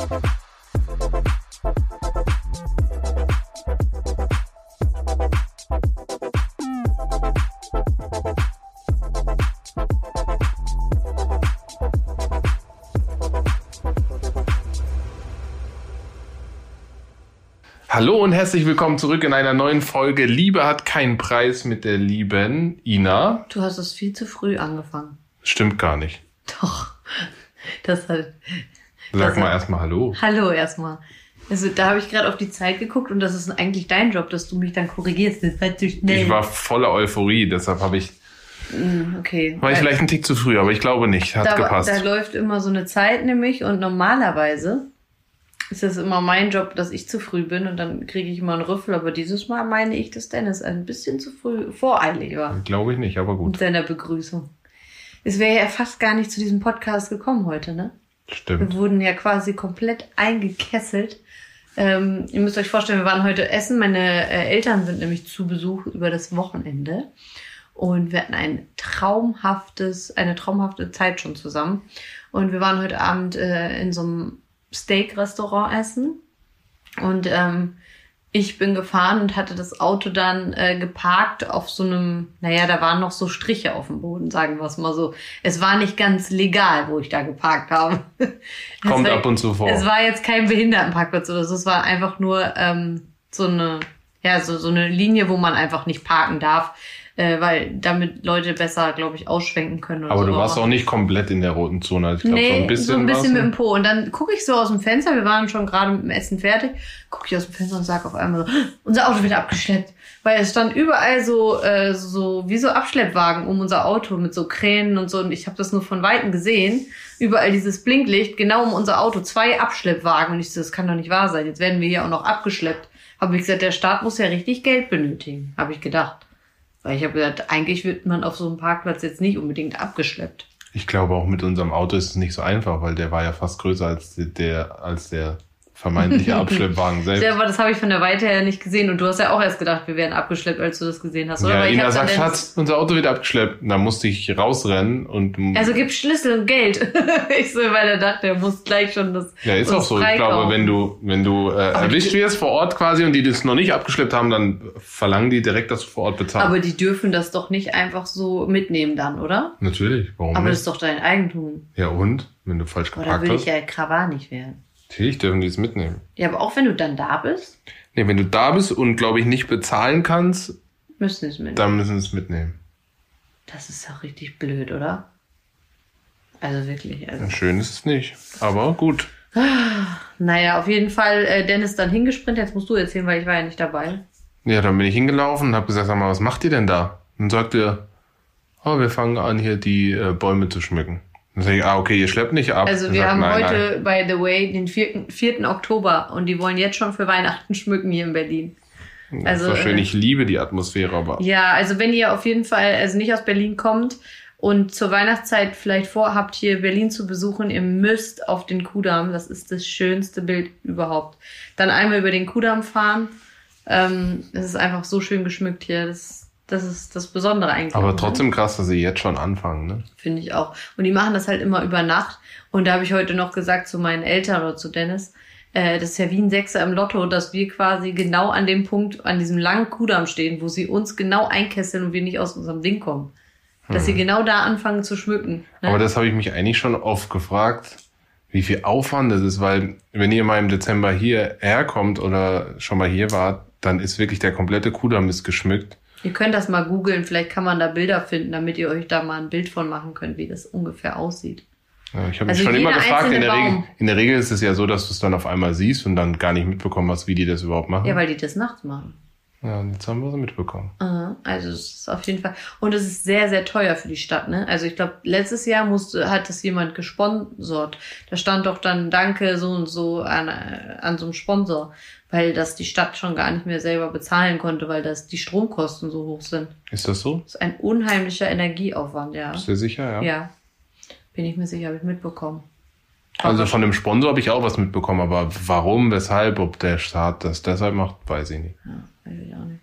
Hallo und herzlich willkommen zurück in einer neuen Folge Liebe hat keinen Preis mit der lieben Ina. Du hast es viel zu früh angefangen. Stimmt gar nicht. Doch. Das hat. Sag das mal erstmal Hallo. Hallo erstmal. Also da habe ich gerade auf die Zeit geguckt und das ist eigentlich dein Job, dass du mich dann korrigierst. Das war zu schnell. Ich war voller Euphorie, deshalb habe ich, Mm, okay. war ich vielleicht ein Tick zu früh, aber ich glaube nicht. Hat da, gepasst. da läuft immer so eine Zeit nämlich und normalerweise ist es immer mein Job, dass ich zu früh bin und dann kriege ich immer einen Rüffel. Aber dieses Mal meine ich, dass Dennis ein bisschen zu früh voreilig war Glaube ich nicht, aber gut. mit seiner Begrüßung. Es wäre ja fast gar nicht zu diesem Podcast gekommen heute, ne? Wir Stimmt. wurden ja quasi komplett eingekesselt. Ähm, ihr müsst euch vorstellen, wir waren heute essen. Meine äh, Eltern sind nämlich zu Besuch über das Wochenende. Und wir hatten ein traumhaftes, eine traumhafte Zeit schon zusammen. Und wir waren heute Abend äh, in so einem Steak-Restaurant essen. Und ähm, ich bin gefahren und hatte das Auto dann äh, geparkt auf so einem, naja, da waren noch so Striche auf dem Boden, sagen wir es mal so. Es war nicht ganz legal, wo ich da geparkt habe. Kommt war- ab und zu vor. Es war jetzt kein Behindertenparkplatz oder so, es war einfach nur ähm, so eine, ja, so, so eine Linie, wo man einfach nicht parken darf, äh, weil damit Leute besser, glaube ich, ausschwenken können. Aber so. du warst auch nicht komplett in der roten Zone. Also ich glaube, Nee, so ein bisschen, mit warst dem du- Po. Und dann gucke ich so aus dem Fenster, wir waren schon gerade mit dem Essen fertig, gucke ich aus dem Fenster und sage auf einmal so, unser Auto wird abgeschleppt. Weil es stand überall so, äh, so wie so Abschleppwagen um unser Auto mit so Kränen und so. Und ich habe das nur von Weitem gesehen. Überall dieses Blinklicht, genau um unser Auto. Zwei Abschleppwagen. Und ich so, das kann doch nicht wahr sein. Jetzt werden wir hier auch noch abgeschleppt. Habe ich gesagt, der Staat muss ja richtig Geld benötigen, habe ich gedacht. Weil ich habe gedacht, eigentlich wird man auf so einem Parkplatz jetzt nicht unbedingt abgeschleppt. Ich glaube, auch mit unserem Auto ist es nicht so einfach, weil der war ja fast größer als der, als der vermeintliche Abschleppwagen selbst. Ja, aber das habe ich von der Weite her nicht gesehen. Und du hast ja auch erst gedacht, wir werden abgeschleppt, als du das gesehen hast, oder? Ja, Ina dann sagt, Schatz, unser Auto wird abgeschleppt. Da musste ich rausrennen und Also gib Schlüssel und Geld. ich so, weil er dachte, er muss gleich schon das. ja, ist auch so. Ich glaube, wenn du, wenn du äh, Aber erwischt wirst vor Ort quasi und die das noch nicht abgeschleppt haben, dann verlangen die direkt, dass du vor Ort bezahlst. Aber die dürfen das doch nicht einfach so mitnehmen dann, oder? Natürlich, warum Aber das nicht? ist doch dein Eigentum. Ja und? Wenn du falsch Oder geparkt will hast? ich ja krawanig werden? Natürlich dürfen die es mitnehmen. Ja, aber auch wenn du dann da bist, Nee, wenn du da bist und, glaube ich, nicht bezahlen kannst, müssen sie es mitnehmen. dann müssen sie es mitnehmen. Das ist doch richtig blöd, oder? Also wirklich. Also. Schön ist es nicht. Aber gut. Naja, auf jeden Fall äh, Dennis dann hingesprintet. Jetzt musst du erzählen, weil ich war ja nicht dabei. Ja, dann bin ich hingelaufen und habe gesagt, sag mal, was macht ihr denn da? Und dann sagt er, oh, wir fangen an, hier die äh, Bäume zu schmücken. Ah, okay, ihr schleppt nicht ab. Also wir sagt, haben nein, heute, Nein. by the way, den 4. 4. Oktober und die wollen jetzt schon für Weihnachten schmücken hier in Berlin. Also, also, das ist schön, äh, ich liebe die Atmosphäre, aber Ja, also wenn ihr auf jeden Fall also nicht aus Berlin kommt und zur Weihnachtszeit vielleicht vorhabt, hier Berlin zu besuchen, ihr müsst auf den Kudamm. Das ist das schönste Bild überhaupt. Dann einmal über den Kudamm fahren. Ähm, es ist einfach so schön geschmückt hier. Das, das ist das Besondere eigentlich. aber ne? trotzdem krass, dass sie jetzt schon anfangen, ne? Finde ich auch. Und die machen das halt immer über Nacht. Und da habe ich heute noch gesagt zu meinen Eltern oder zu Dennis, äh, das ist ja wie ein Sechser im Lotto, dass wir quasi genau an dem Punkt, an diesem langen Kudamm stehen, wo sie uns genau einkesseln und wir nicht aus unserem Ding kommen. Dass sie genau da anfangen zu schmücken. Ne? Hm. Aber das habe ich mich eigentlich schon oft gefragt, wie viel Aufwand das ist, weil wenn ihr mal im Dezember hierher kommt oder schon mal hier wart, dann ist wirklich der komplette Kudamm ist geschmückt. Ihr könnt das mal googeln, vielleicht kann man da Bilder finden, damit ihr euch da mal ein Bild von machen könnt, wie das ungefähr aussieht. Ja, ich habe Also mich schon immer gefragt, in der, Regel, in der Regel ist es ja so, dass du es dann auf einmal siehst und dann gar nicht mitbekommen hast, wie die das überhaupt machen. Ja, weil die das nachts machen. Ja, und jetzt haben wir es mitbekommen. Aha, Also es ist auf jeden Fall. Und es ist sehr, sehr teuer für die Stadt, ne? Also ich glaube, letztes Jahr musste, hat das jemand gesponsert. Da stand doch dann Danke so und so an, an so einem Sponsor, weil das die Stadt schon gar nicht mehr selber bezahlen konnte, weil das die Stromkosten so hoch sind. Ist das so? Das ist ein unheimlicher Energieaufwand, ja. Bist du dir sicher, ja? Ja. Bin ich mir sicher, habe ich mitbekommen. Also von dem Sponsor habe ich auch was mitbekommen, aber warum, weshalb, ob der Staat das deshalb macht, weiß ich nicht. Ja, weiß ich auch nicht.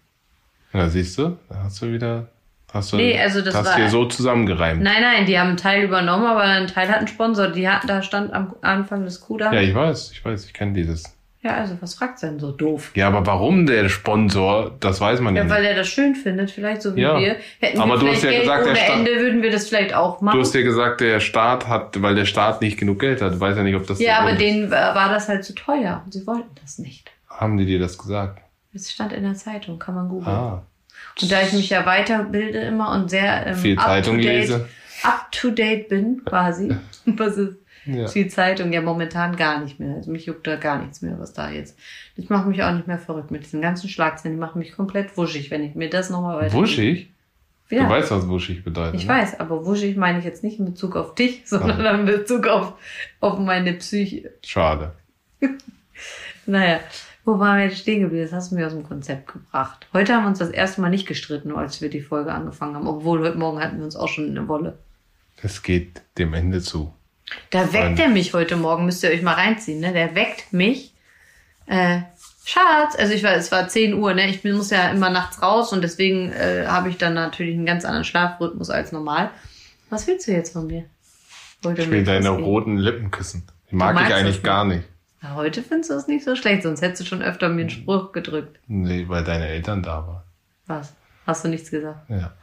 Ja, siehst du, da hast du wieder Hast du Nee, also das hast war- dir so zusammengereimt. Nein, nein, die haben einen Teil übernommen, aber ein Teil hat einen Sponsor. Die hat, da stand am Anfang des Kuda. Ja, Ja, ich weiß, ich weiß, ich kenne dieses. also was fragt's denn so doof? Ja, aber warum der Sponsor, das weiß man ja, Ja, weil er das schön findet, vielleicht so wie Ja. wir. Hätten Aber wir du hast ja Geld gesagt, der ohne Staat- Ende, würden wir das vielleicht auch machen. Du hast ja gesagt, der Staat hat, weil der Staat nicht genug Geld hat. Du weißt ja nicht, ob das ja, der aber denen war das halt zu teuer. Und sie wollten das nicht. Haben die dir das gesagt? Es stand in der Zeitung, kann man googeln. Ah, Und da ich mich ja weiterbilde immer und sehr ähm, viel Zeitung up to date, lese. up to date bin, quasi. Was ist Ja. viel Zeitung? Ja, momentan gar nicht mehr. Also mich juckt da gar nichts mehr, was da jetzt. Das macht mich auch nicht mehr verrückt mit diesen ganzen Schlagzeilen. Die machen mich komplett wuschig, wenn ich mir das nochmal weiter. Wuschig? Ja. Du weißt, was wuschig bedeutet. Ich ne? weiß, aber wuschig meine ich jetzt nicht in Bezug auf dich, sondern in Bezug auf, auf meine Psyche. Schade. Naja, wo waren wir jetzt stehen geblieben? Das hast du mir aus dem Konzept gebracht. Heute haben wir uns das erste Mal nicht gestritten, als wir die Folge angefangen haben. Obwohl, heute Morgen hatten wir uns auch schon in der Wolle. Es geht dem Ende zu. Da weckt er mich heute Morgen, müsst ihr euch mal reinziehen, ne? Der weckt mich. Äh, Schatz, also ich war, es war 10 Uhr, ne? Ich muss ja immer nachts raus und deswegen äh, habe ich dann natürlich einen ganz anderen Schlafrhythmus als normal. Was willst du jetzt von mir? Wollte Ich will deine roten Lippen küssen. Die mag ich das eigentlich gar nicht. Ja, heute findest du es nicht so schlecht, sonst hättest du schon öfter mir einen Spruch gedrückt. Nee, weil deine Eltern da waren. Was? Hast du nichts gesagt? Ja.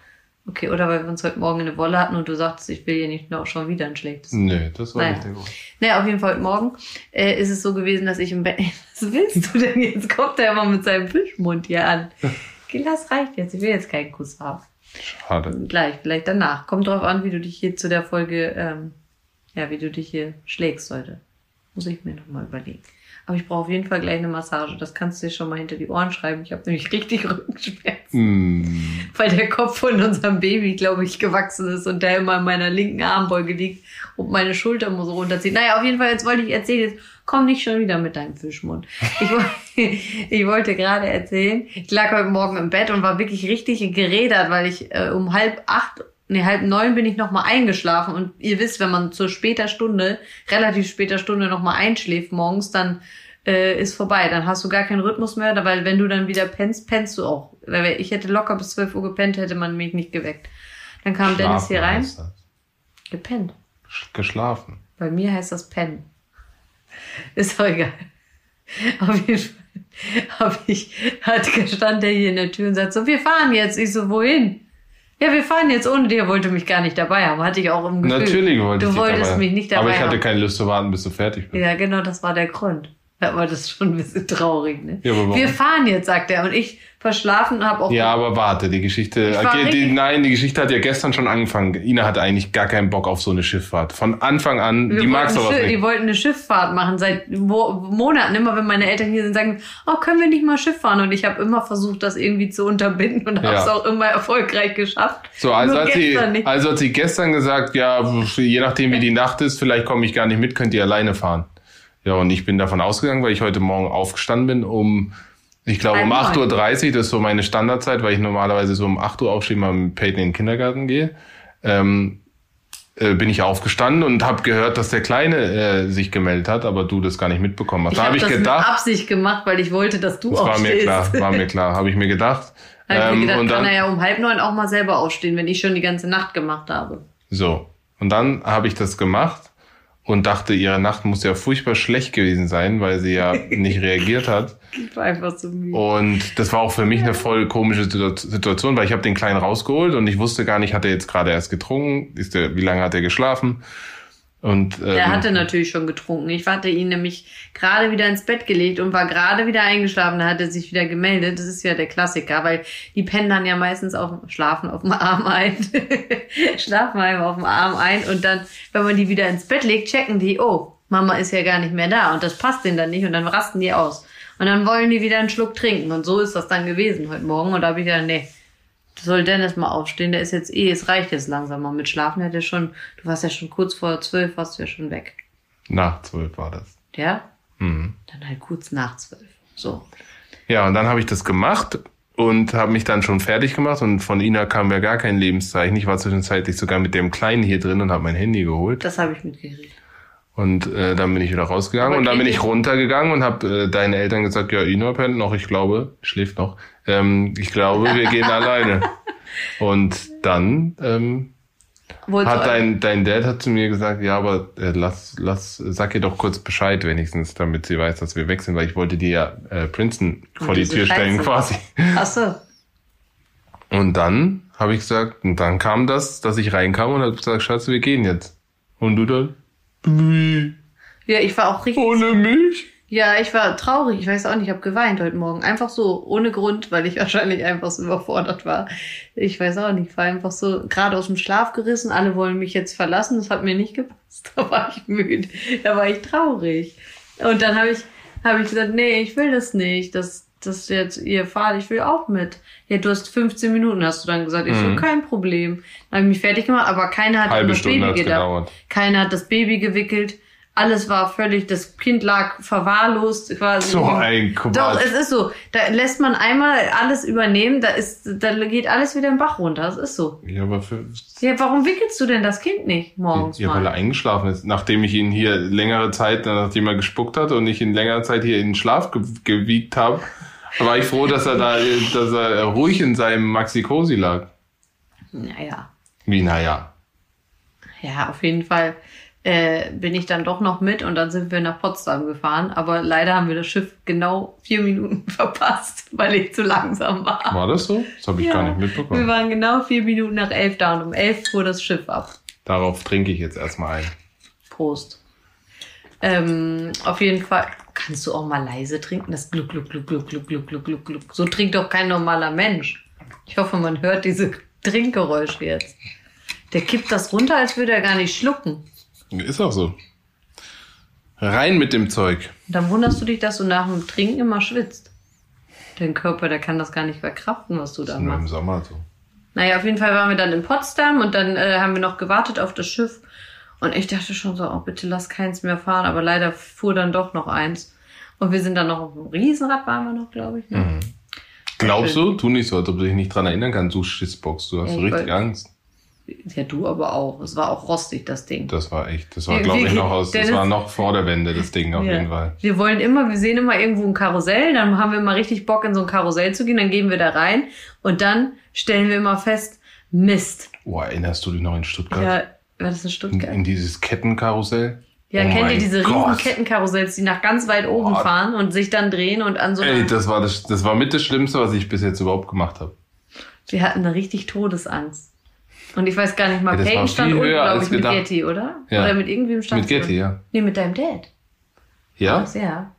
Okay, oder weil wir uns heute Morgen eine Wolle hatten und du sagtest, ich will hier nicht noch schon wieder ein schlechtes. Nö, das war Naja. nicht der Grund. Naja, auf jeden Fall heute Morgen äh, ist es so gewesen, dass ich im Bett. Was willst du denn jetzt? Kommt er immer mit seinem Fischmund hier an. Das reicht jetzt. Ich will jetzt keinen Kuss haben. Schade. Gleich, vielleicht danach. Kommt drauf an, wie du dich hier zu der Folge, ähm, ja, wie du dich hier schlägst heute. Muss ich mir nochmal überlegen. Aber ich brauche auf jeden Fall gleich eine Massage. Das kannst du dir schon mal hinter die Ohren schreiben. Ich habe nämlich richtig Rückenschmerzen, Hm. weil der Kopf von unserem Baby, glaube ich, gewachsen ist und der immer in meiner linken Armbeuge liegt und meine Schulter muss runterziehen. Naja, auf jeden Fall, jetzt wollte ich erzählen, jetzt komm nicht schon wieder mit deinem Fischmund. Ich, ich wollte gerade erzählen, ich lag heute Morgen im Bett und war wirklich richtig gerädert, weil ich äh, um halb acht, nee, halb neun bin ich nochmal eingeschlafen und ihr wisst, wenn man zur später Stunde, relativ später Stunde nochmal einschläft morgens, dann äh, ist vorbei. Dann hast du gar keinen Rhythmus mehr, weil wenn du dann wieder pennst, pennst du auch. Weil Ich hätte locker bis 12 Uhr gepennt, hätte man mich nicht geweckt. Dann kam Dennis hier Schlafen rein, gepennt. Sch- Geschlafen. Bei mir heißt das pennen. Ist doch egal. Auf jeden Fall hab ich, hat stand der hier in der Tür und sagt so, wir fahren jetzt. Ich so, wohin? Ja, wir fahren jetzt ohne dich. Er wollte mich gar nicht dabei haben. Hatte ich auch im Gefühl. Natürlich wollte Du ich wolltest dabei. mich nicht dabei Aber ich hatte haben. keine Lust zu warten, bis du fertig bist. Ja, genau, das war der Grund. Aber das ist schon ein bisschen traurig, ne? Ja, aber wir fahren jetzt, sagt er. Und ich verschlafen habe auch. Ja, aber warte, die Geschichte. Okay, die, nein, die Geschichte hat ja gestern schon angefangen. Ina hatte eigentlich gar keinen Bock auf so eine Schifffahrt. Von Anfang an, wir die mag wollten sowas Schiff- Die wollten eine Schifffahrt machen seit Mo Monaten. Immer wenn meine Eltern hier sind, sagen, oh, können wir nicht mal Schiff fahren? Und ich habe immer versucht, das irgendwie zu unterbinden und habe es auch immer erfolgreich geschafft. So, also Nur hat, sie, nicht. also hat sie gestern gesagt, ja, je nachdem wie die Nacht ist, vielleicht komme ich gar nicht mit, könnt ihr alleine fahren. Ja, und ich bin davon ausgegangen, weil ich heute Morgen aufgestanden bin, um, ich glaube, um Halb 8.30 Uhr, das ist so meine Standardzeit, weil ich normalerweise so um 8 Uhr aufstehe, mal mit Peyton in den Kindergarten gehe. Ähm, äh, bin ich aufgestanden und habe gehört, dass der Kleine äh, sich gemeldet hat, aber du das gar nicht mitbekommen hast. Ich da habe habe ich das mit gedacht, Absicht gemacht, weil ich wollte, dass du das war mir aufstehst. klar, war mir klar, habe ich mir gedacht. Hab ich mir Ähm, gedacht, und kann dann, er ja um halb neun auch mal selber aufstehen, wenn ich schon die ganze Nacht gemacht habe. So. Und dann habe ich das gemacht und dachte, ihre Nacht muss ja furchtbar schlecht gewesen sein, weil sie ja nicht reagiert hat. Ich war einfach so müde. Und das war auch für mich eine voll komische Situ- Situation, weil ich habe den Kleinen rausgeholt und ich wusste gar nicht, hat er jetzt gerade erst getrunken, ist der, wie lange hat er geschlafen? Und ähm, Der hatte natürlich schon getrunken. Ich hatte ihn nämlich gerade wieder ins Bett gelegt und war gerade wieder eingeschlafen. Da hat er sich wieder gemeldet. Das ist ja der Klassiker, weil die pennen dann ja meistens auf, schlafen auf dem Arm ein. schlafen einfach auf dem Arm ein und dann, wenn man die wieder ins Bett legt, checken die, oh, Mama ist ja gar nicht mehr da und das passt denen dann nicht und dann rasten die aus. Und dann wollen die wieder einen Schluck trinken und so ist das dann gewesen heute Morgen und da habe ich gedacht, nee, soll Dennis mal aufstehen, der ist jetzt eh, es reicht jetzt langsam mal mit Schlafen, hat ja schon, du warst ja schon kurz vor zwölf, warst du ja schon weg. nach zwölf war das. Ja? Mhm. Dann halt kurz nach zwölf. So. Ja, und dann habe ich das gemacht und habe mich dann schon fertig gemacht und von Ina kam ja gar kein Lebenszeichen. Ich war zwischenzeitlich sogar mit dem Kleinen hier drin und habe mein Handy geholt. Das habe ich mitgekriegt. Und äh, dann bin ich wieder rausgegangen Aber und dann bin ich runtergegangen und habe äh, deinen Eltern gesagt, ja, Ina pennt noch, ich glaube, schläft noch. Ähm, ich glaube, wir gehen alleine. Und dann ähm, hat dein, dein Dad hat zu mir gesagt, ja, aber äh, lass, lass, sag ihr doch kurz Bescheid wenigstens, damit sie weiß, dass wir weg sind, weil ich wollte dir ja äh, Princeton vor die Tür stellen quasi. Ach so. Und dann habe ich gesagt, und dann kam das, dass ich reinkam und habe gesagt, Schatz, wir gehen jetzt. Und du dann, wie? Ja, ich war auch richtig. Ohne mich? Ja, ich war traurig. Ich weiß auch nicht, ich habe geweint heute Morgen. Einfach so, ohne Grund, weil ich wahrscheinlich einfach so überfordert war. Ich weiß auch nicht, ich war einfach so gerade aus dem Schlaf gerissen. Alle wollen mich jetzt verlassen. Das hat mir nicht gepasst. Da war ich müde. Da war ich traurig. Und dann habe ich, habe ich gesagt, nee, ich will das nicht. Das, das jetzt ihr fahrt, ich will auch mit. Ja, du hast 15 Minuten, hast du dann gesagt. Ich so, Mhm. kein Problem. Dann habe ich mich fertig gemacht, aber keiner hat Halbe das Stunde Baby gedauert. Keiner hat das Baby gewickelt. Alles war völlig, das Kind lag verwahrlost quasi. So ein Quatsch. Doch, es ist so. Da lässt man einmal alles übernehmen, da ist, da geht alles wieder im Bach runter. Das ist so. Ja, aber für, Ja, warum wickelst du denn das Kind nicht morgens ja, weil mal? er eingeschlafen ist. Nachdem ich ihn hier längere Zeit, nachdem er gespuckt hat und ich ihn längere Zeit hier in den Schlaf ge gewiegt habe, war ich froh, dass er da, dass er ruhig in seinem Maxi-Cosi lag. Naja. Wie, naja. Ja, auf jeden Fall äh, bin ich dann doch noch mit und dann sind wir nach Potsdam gefahren. Aber leider haben wir das Schiff genau vier Minuten verpasst, weil ich zu langsam war. War das so? Das habe ich Ja. gar nicht Wir mitbekommen. waren genau vier Minuten nach elf da und um elf fuhr das Schiff ab. Darauf trinke ich jetzt erstmal ein. Prost. Ähm, auf jeden Fall kannst du auch mal leise trinken. Das Gluck, Gluck, Gluck, Gluck, Gluck, Gluck, Gluck, Gluck, Gluck. So trinkt doch kein normaler Mensch. Ich hoffe, man hört diese Trinkgeräusche jetzt. Der kippt das runter, als würde er gar nicht schlucken. Ist auch so. Rein mit dem Zeug. Und dann wunderst du dich, dass du nach dem Trinken immer schwitzt. Dein Körper, der kann das gar nicht verkraften, was du da ist nur im machst. Sommer so. Naja, auf jeden Fall waren wir dann in Potsdam und dann äh, haben wir noch gewartet auf das Schiff. Und ich dachte schon so, oh, bitte lass keins mehr fahren. Aber leider fuhr dann doch noch eins. Und wir sind dann noch auf dem Riesenrad, waren wir noch, glaube ich. Ne? Mhm. Glaubst du? Tu nicht so, als ob du dich nicht dran erinnern kannst. Du Schissbox, du hast Ja, richtig. Angst. Ja, du aber auch. Es war auch rostig, das Ding. Das war echt, das war, glaube ich, noch aus, das war noch vor der Wende, das Ding auf Ja. jeden Fall. Wir wollen immer, wir sehen immer irgendwo ein Karussell, dann haben wir immer richtig Bock, in so ein Karussell zu gehen, dann gehen wir da rein und dann stellen wir immer fest, Mist. Boah, erinnerst du dich noch in Stuttgart? Ja, war das in in, Stuttgart? in dieses Kettenkarussell? Ja, Oh kennt ihr diese riesen. Kettenkarussells, die nach ganz weit oben Boah. fahren und sich dann drehen und an so. Ey, das war das, das war mit das Schlimmste, was ich bis jetzt überhaupt gemacht habe. Wir hatten eine richtig Todesangst. Und ich weiß gar nicht mal, Ja, Peyton stand unten, glaube ich, mit gedacht. Getty, oder? Ja. Oder mit irgendwem stand Mit Getty, ja. Nee, mit deinem Dad. Ja? Das, ja.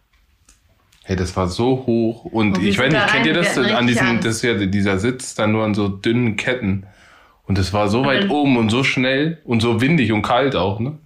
Hey, das war so hoch. Und Und ich weiß nicht, kennt ihr das? An diesem, das ist ja dieser Sitz dann nur an so dünnen Ketten. Und das war so weit dann- oben und so schnell und so windig und kalt auch, ne?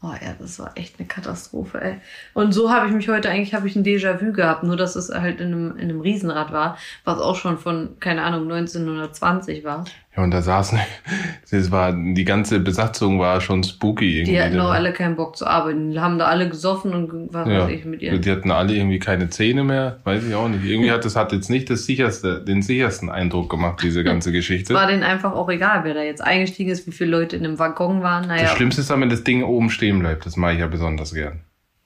Oh ja, das war echt eine Katastrophe, ey. Und so habe ich mich heute eigentlich, habe ich ein Déjà-vu gehabt, nur dass es halt in einem, in einem Riesenrad war, was auch schon von, keine Ahnung, 1920 war. Ja, und da saßen, das war, die ganze Besatzung war schon spooky irgendwie. Die hatten auch da. alle keinen Bock zu arbeiten. Die haben da alle gesoffen und was ja. weiß ich mit ihren. Die hatten alle irgendwie keine Zähne mehr, weiß ich auch nicht. Irgendwie hat das hat jetzt nicht das sicherste, den sichersten Eindruck gemacht, diese ganze Es Geschichte. war denen einfach auch egal, wer da jetzt eingestiegen ist, wie viele Leute in einem Waggon waren. Naja, Das Schlimmste ist, wenn das Ding oben stehen bleibt. Das mache ich ja besonders gern.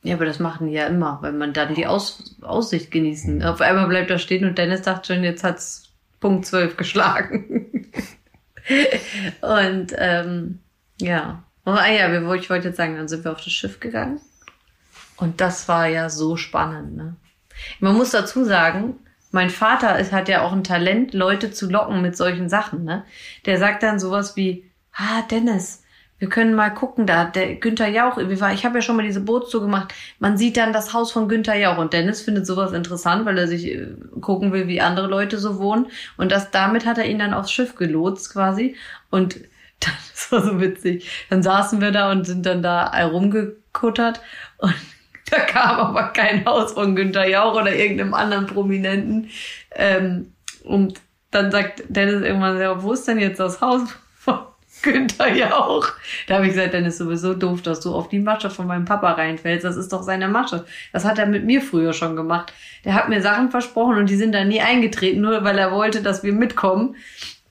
ja, aber das machen die ja immer, weil man dann die Aus Aussicht genießen. Mhm. Auf einmal bleibt er stehen und Dennis dachte schon, jetzt hat's Punkt 12 geschlagen. und ähm, ja. Oh, ah ja, wir, ich wollte jetzt sagen, dann sind wir auf das Schiff gegangen. Und das war ja so spannend, ne? Man muss dazu sagen, mein Vater ist, hat ja auch ein Talent, Leute zu locken mit solchen Sachen, ne? Der sagt dann sowas wie, ah, Dennis, wir können mal gucken, da der Günther Jauch, wie war, ich habe ja schon mal diese Bootstour gemacht, man sieht dann das Haus von Günther Jauch und Dennis findet sowas interessant, weil er sich äh, gucken will, wie andere Leute so wohnen und das damit hat er ihn dann aufs Schiff gelotst quasi und das war so witzig. Dann saßen wir da und sind dann da rumgekuttert und da kam aber kein Haus von Günther Jauch oder irgendeinem anderen Prominenten. Ähm, und dann sagt Dennis irgendwann, ja, wo ist denn jetzt das Haus Günther Jauch? Da habe ich gesagt, Dennis, du bist so doof, dass du auf die Masche von meinem Papa reinfällst. Das ist doch seine Masche. Das hat er mit mir früher schon gemacht. Der hat mir Sachen versprochen und die sind da nie eingetreten, nur weil er wollte, dass wir mitkommen.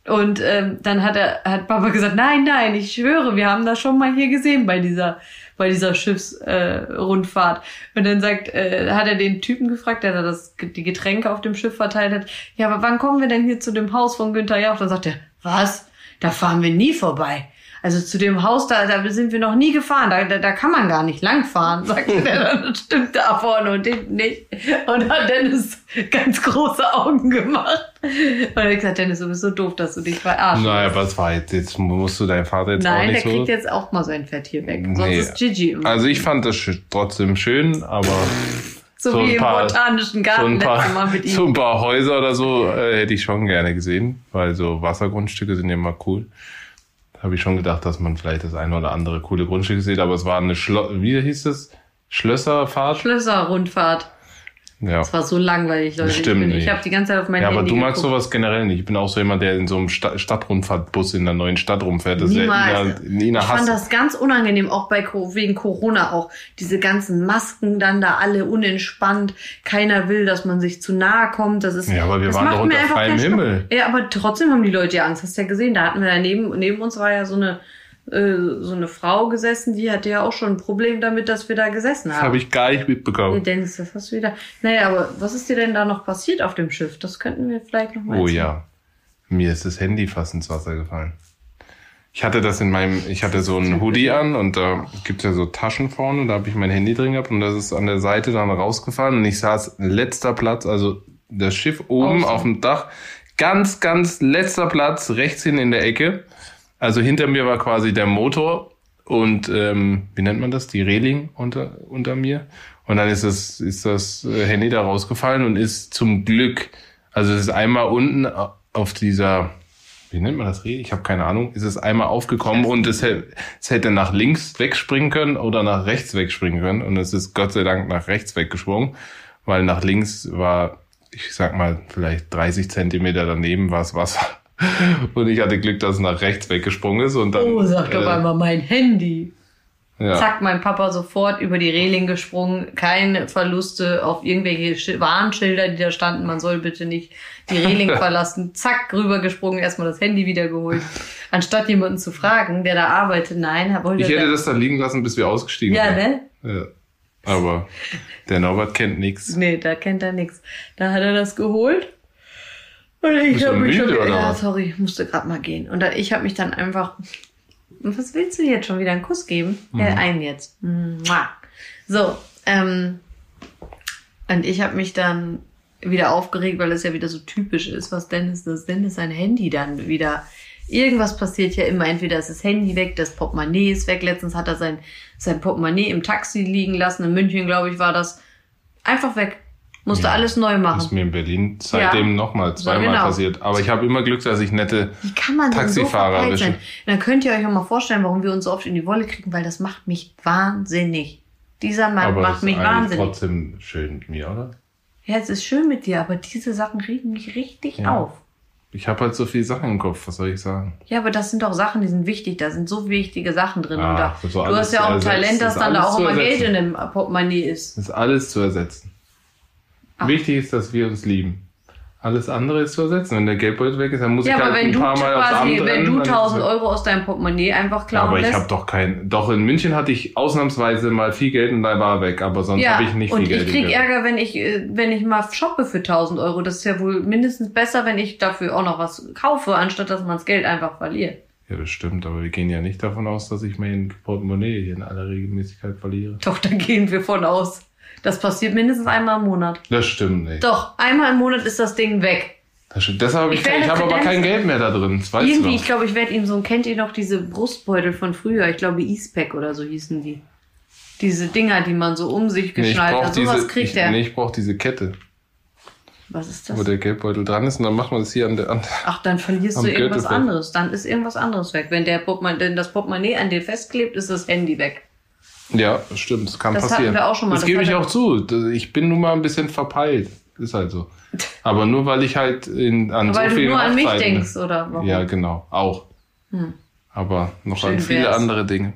Und ähm, dann hat er, hat Papa gesagt, nein, nein, ich schwöre, wir haben das schon mal hier gesehen bei dieser, bei dieser Schiffsrundfahrt. Äh, und dann sagt, äh, hat er den Typen gefragt, der da das, die Getränke auf dem Schiff verteilt hat, ja, aber wann kommen wir denn hier zu dem Haus von Günther Jauch? Dann sagt er, Was? Da fahren wir nie vorbei. Also zu dem Haus, da, da sind wir noch nie gefahren. Da, da, da kann man gar nicht langfahren, sagte der dann. Das stimmt da vorne und hinten nicht. Und hat Dennis ganz große Augen gemacht. Und er hat gesagt, Dennis, du bist so doof, dass du dich verarschst. Naja, was war jetzt? Jetzt musst du deinen Vater jetzt auch Nein, der nicht so... kriegt jetzt auch mal sein Fett hier weg. Sonst Nee. ist Gigi immer. Also ich fand das trotzdem schön, aber so, so ein wie paar- im botanischen so Garten ein, letztes Mal paar, mit ihm. so ein paar Häuser oder so äh, hätte ich schon gerne gesehen, weil so Wassergrundstücke sind ja immer cool. Habe ich schon gedacht, dass man vielleicht das eine oder andere coole Grundstück sieht, aber es war eine Schlo wie hieß es? Schlösserfahrt? Schlösser-Rundfahrt. Ja. Das war so langweilig, Leute. Stimmt ich bin, ich habe die ganze Zeit auf mein Ja, aber Handy du magst geguckt. sowas generell nicht. Ich bin auch so jemand, der in so einem Sta Stadtrundfahrtbus in der neuen Stadt rumfährt. Das Niemals. Ist ja, Nina, Nina Ich fand das ganz unangenehm, auch bei wegen Corona auch. Diese ganzen Masken dann da alle unentspannt. Keiner will, dass man sich zu nahe kommt. Das ist, Ja, aber wir waren doch unter freiem. Himmel. Ja, aber trotzdem haben die Leute ja Angst. Hast du ja gesehen. Da hatten wir daneben, neben uns war ja so eine, äh, so eine Frau gesessen, die hatte ja auch schon ein Problem damit, dass wir da gesessen Das haben. habe ich gar nicht mitbekommen. Dennis, das hast du wieder. Naja, aber was ist dir denn da noch passiert auf dem Schiff? Das könnten wir vielleicht noch mal Oh erzählen. ja. Mir ist das Handy fast ins Wasser gefallen. Ich hatte das in meinem, ich hatte so einen Hoodie an und da gibt's ja so Taschen vorne, da habe ich mein Handy drin gehabt und das ist an der Seite dann rausgefallen und ich saß letzter Platz, also das Schiff oben Außen. auf dem Dach, ganz, ganz letzter Platz, rechts hin in der Ecke. Also hinter mir war quasi der Motor und ähm, wie nennt man das? Die Reling unter, unter mir. Und dann ist das, ist das äh, Handy da rausgefallen und ist zum Glück, also es ist einmal unten auf dieser, wie nennt man das Reling? Ich habe keine Ahnung, ist es einmal aufgekommen und es, hätte- es hätte nach links wegspringen können oder nach rechts wegspringen können. Und es ist Gott sei Dank nach rechts weggesprungen, weil nach links war, ich sag mal, vielleicht 30 Zentimeter daneben war es Wasser. Und ich hatte Glück, dass es nach rechts weggesprungen ist und dann. Oh, sag doch äh, einmal mein Handy. Ja. Zack, mein Papa sofort über die Reling gesprungen. Keine Verluste auf irgendwelche Schi- Warnschilder, die da standen. Man soll bitte nicht die Reling verlassen. Zack, rübergesprungen, erstmal das Handy wieder geholt. Anstatt jemanden zu fragen, der da arbeitet. Nein, er wollte. Ich hätte das da liegen lassen, bis wir ausgestiegen ja, sind. ne? Ja. Aber der Norbert kennt nichts. Nee, da kennt er nichts. Da hat er das geholt. Und ich habe mich schon. müde, oder Ja, sorry, ich musste gerade mal gehen. Und da, ich habe mich dann einfach. Was willst du jetzt schon wieder einen Kuss geben? Ja, Mhm. einen jetzt. Mua. So, ähm, und ich habe mich dann wieder aufgeregt, weil es ja wieder so typisch ist, was Dennis, dass Dennis sein Handy dann wieder. Irgendwas passiert ja immer. Entweder ist das Handy weg, das Portemonnaie ist weg. Letztens hat er sein, sein Portemonnaie im Taxi liegen lassen. In München, glaube ich, war das. Einfach weg. Musste Ja, alles neu Das ist machen. mir in Berlin seitdem Ja. nochmal zweimal genau. passiert. Aber ich habe immer Glück, dass ich nette. Wie kann man denn so Taxifahrer verpeilt sein? dann könnt ihr euch auch mal vorstellen, warum wir uns so oft in die Wolle kriegen, weil das macht mich wahnsinnig. Dieser Mann aber macht mich wahnsinnig. trotzdem schön mit mir, oder? Ja, es ist schön mit dir, aber diese Sachen regen mich richtig Ja. auf. Ich habe halt so viele Sachen im Kopf, was soll ich sagen? Ja, aber das sind doch Sachen, die sind wichtig. Da sind so wichtige Sachen drin. Ah, und da, so du hast ja auch ein. Talent, dass dann da auch immer Geld in dem Portemonnaie ist. Das ist alles zu ersetzen. Ach. Wichtig ist, dass wir uns lieben. Alles andere ist zu ersetzen. Wenn der Geldbeutel weg ist, dann muss Ja, ich halt wenn ein du paar Mal aufs quasi, Amt wenn rennen, du dann ist es 1000 weg. Euro aus deinem Portemonnaie einfach Ja, klauen aber ich habe doch kein. Doch in München hatte ich ausnahmsweise mal viel Geld und da war weg, aber sonst Ja, habe ich nicht viel und Geld. ich krieg Geld. Ärger, wenn ich, äh, wenn ich mal shoppe für 1000 Euro. Das ist ja wohl mindestens besser, wenn ich dafür auch noch was kaufe, anstatt dass man das Geld einfach verliert. Ja, das stimmt, aber wir gehen ja nicht davon aus, dass ich mein Portemonnaie hier in aller Regelmäßigkeit verliere. Doch, da gehen wir von aus. Das passiert mindestens einmal im Monat. Das stimmt nicht. Doch, einmal im Monat ist das Ding weg. Das stimmt. Deshalb habe ich, Ich ich habe aber kein Geld mehr da drin. Das weißt Irgendwie, ich glaube, ich werde ihm so, kennt ihr noch diese Brustbeutel von früher? Ich glaube, E-Spec oder so hießen die. Diese Dinger, die man so um sich Nee, ich geschnallt brauche hat. Sowas diese, kriegt ich, er. nee, ich brauch diese Kette, Was ist wo das? der Geldbeutel dran ist und dann macht man das hier an der an. Ach, dann verlierst du irgendwas Gürtel anderes. Dann ist irgendwas anderes weg. Wenn der Portemonnaie, denn das Portemonnaie an dir festklebt, ist das Handy weg. Ja, stimmt, das kann Das hatten passieren. wir auch schon mal, Das das gebe ich auch zu. Ich bin nun mal ein bisschen verpeilt. Ist halt so. Aber nur weil ich halt in, an Weil so du vielen nur an mich Hochzeiten- denkst, oder warum? Ja, genau, auch. Hm. Aber noch Schön an viele wär's. andere Dinge.